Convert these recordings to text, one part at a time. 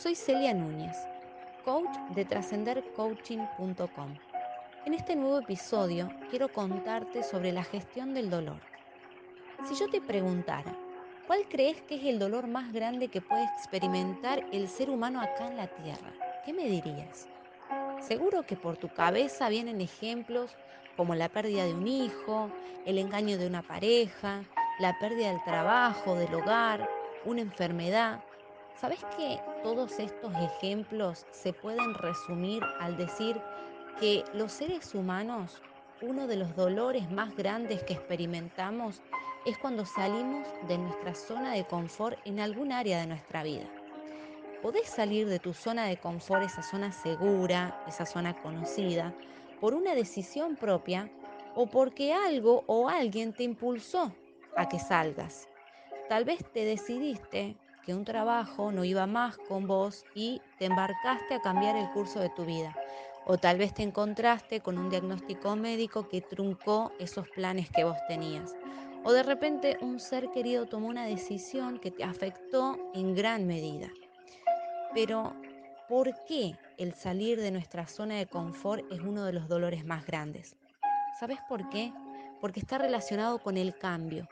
Soy Celia Núñez, coach de trascendercoaching.com. En este nuevo episodio quiero contarte sobre la gestión del dolor. Si yo te preguntara, ¿cuál crees que es el dolor más grande que puede experimentar el ser humano acá en la Tierra? ¿Qué me dirías? Seguro que por tu cabeza vienen ejemplos como la pérdida de un hijo, el engaño de una pareja, la pérdida del trabajo, del hogar, una enfermedad. ¿Sabes que todos estos ejemplos se pueden resumir al decir que los seres humanos, uno de los dolores más grandes que experimentamos es cuando salimos de nuestra zona de confort en algún área de nuestra vida? Podés salir de tu zona de confort, esa zona segura, esa zona conocida, por una decisión propia o porque algo o alguien te impulsó a que salgas. Tal vez te decidiste que un trabajo no iba más con vos y te embarcaste a cambiar el curso de tu vida. O tal vez te encontraste con un diagnóstico médico que truncó esos planes que vos tenías. O de repente un ser querido tomó una decisión que te afectó en gran medida. Pero, ¿por qué el salir de nuestra zona de confort es uno de los dolores más grandes? ¿Sabes por qué? Porque está relacionado con el cambio,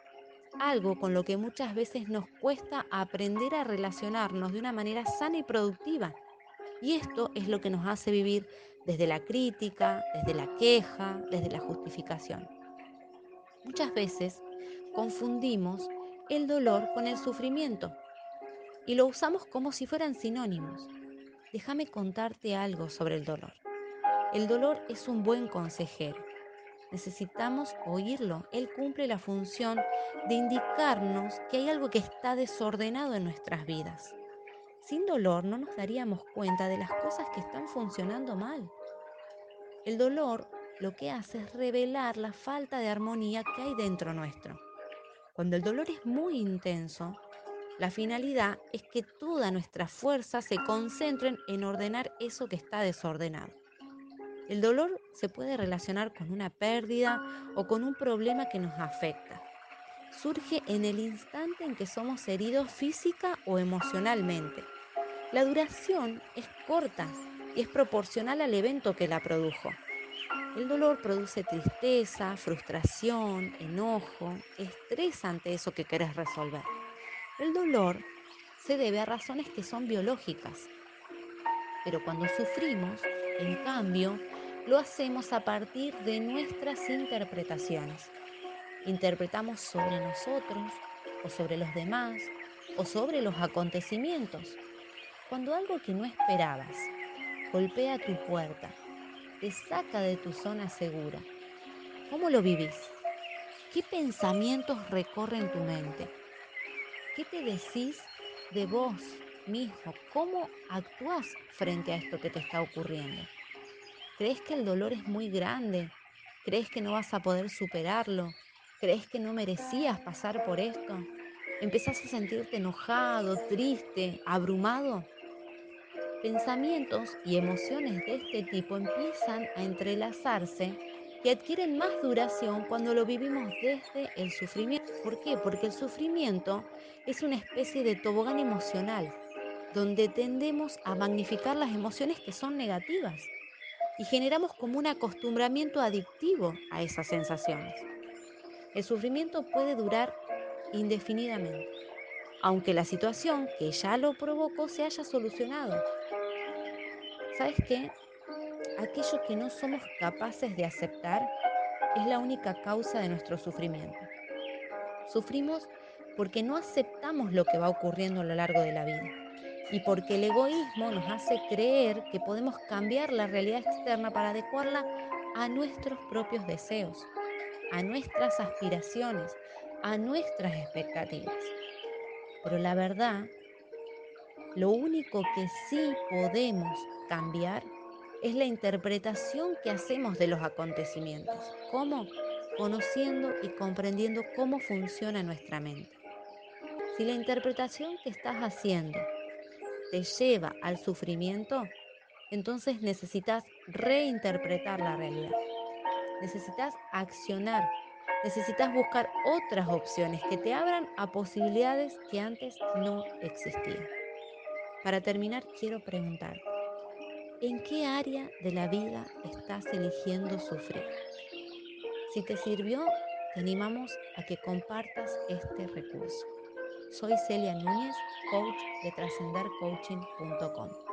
algo con lo que muchas veces nos cuesta aprender a relacionarnos de una manera sana y productiva. Y esto es lo que nos hace vivir desde la crítica, desde la queja, desde la justificación. Muchas veces confundimos el dolor con el sufrimiento y lo usamos como si fueran sinónimos. Déjame contarte algo sobre el dolor. El dolor es un buen consejero necesitamos oírlo. Él cumple la función de indicarnos que hay algo que está desordenado en nuestras vidas. Sin dolor no nos daríamos cuenta de las cosas que están funcionando mal. El dolor lo que hace es revelar la falta de armonía que hay dentro nuestro. Cuando el dolor es muy intenso, la finalidad es que toda nuestra fuerza se concentren en ordenar eso que está desordenado. El dolor se puede relacionar con una pérdida o con un problema que nos afecta. Surge en el instante en que somos heridos física o emocionalmente. La duración es corta y es proporcional al evento que la produjo. El dolor produce tristeza, frustración, enojo, estrés ante eso que querés resolver. El dolor se debe a razones que son biológicas. Pero cuando sufrimos, en cambio, lo hacemos a partir de nuestras interpretaciones. Interpretamos sobre nosotros o sobre los demás o sobre los acontecimientos. Cuando algo que no esperabas golpea tu puerta, te saca de tu zona segura, ¿cómo lo vivís? ¿Qué pensamientos recorren tu mente? ¿Qué te decís de vos mismo? ¿Cómo actúas frente a esto que te está ocurriendo? ¿Crees que el dolor es muy grande? ¿Crees que no vas a poder superarlo? ¿Crees que no merecías pasar por esto? ¿Empezás a sentirte enojado, triste, abrumado? Pensamientos y emociones de este tipo empiezan a entrelazarse y adquieren más duración cuando lo vivimos desde el sufrimiento. ¿Por qué? Porque el sufrimiento es una especie de tobogán emocional, donde tendemos a magnificar las emociones que son negativas y generamos como un acostumbramiento adictivo a esas sensaciones. El sufrimiento puede durar indefinidamente, aunque la situación que ya lo provocó se haya solucionado. ¿Sabes qué? Aquello que no somos capaces de aceptar es la única causa de nuestro sufrimiento. Sufrimos porque no aceptamos lo que va ocurriendo a lo largo de la vida y porque el egoísmo nos hace creer que podemos cambiar la realidad externa para adecuarla a nuestros propios deseos, a nuestras aspiraciones, a nuestras expectativas. Pero la verdad, lo único que sí podemos cambiar es la interpretación que hacemos de los acontecimientos. ¿Cómo? Conociendo y comprendiendo cómo funciona nuestra mente. Si la interpretación que estás haciendo te lleva al sufrimiento, entonces necesitas reinterpretar la realidad. Necesitas accionar. Necesitas buscar otras opciones que te abran a posibilidades que antes no existían. Para terminar, quiero preguntarte, ¿en qué área de la vida estás eligiendo sufrir? Si te sirvió, te animamos a que compartas este recurso. Soy Celia Núñez, coach de trascendercoaching.com.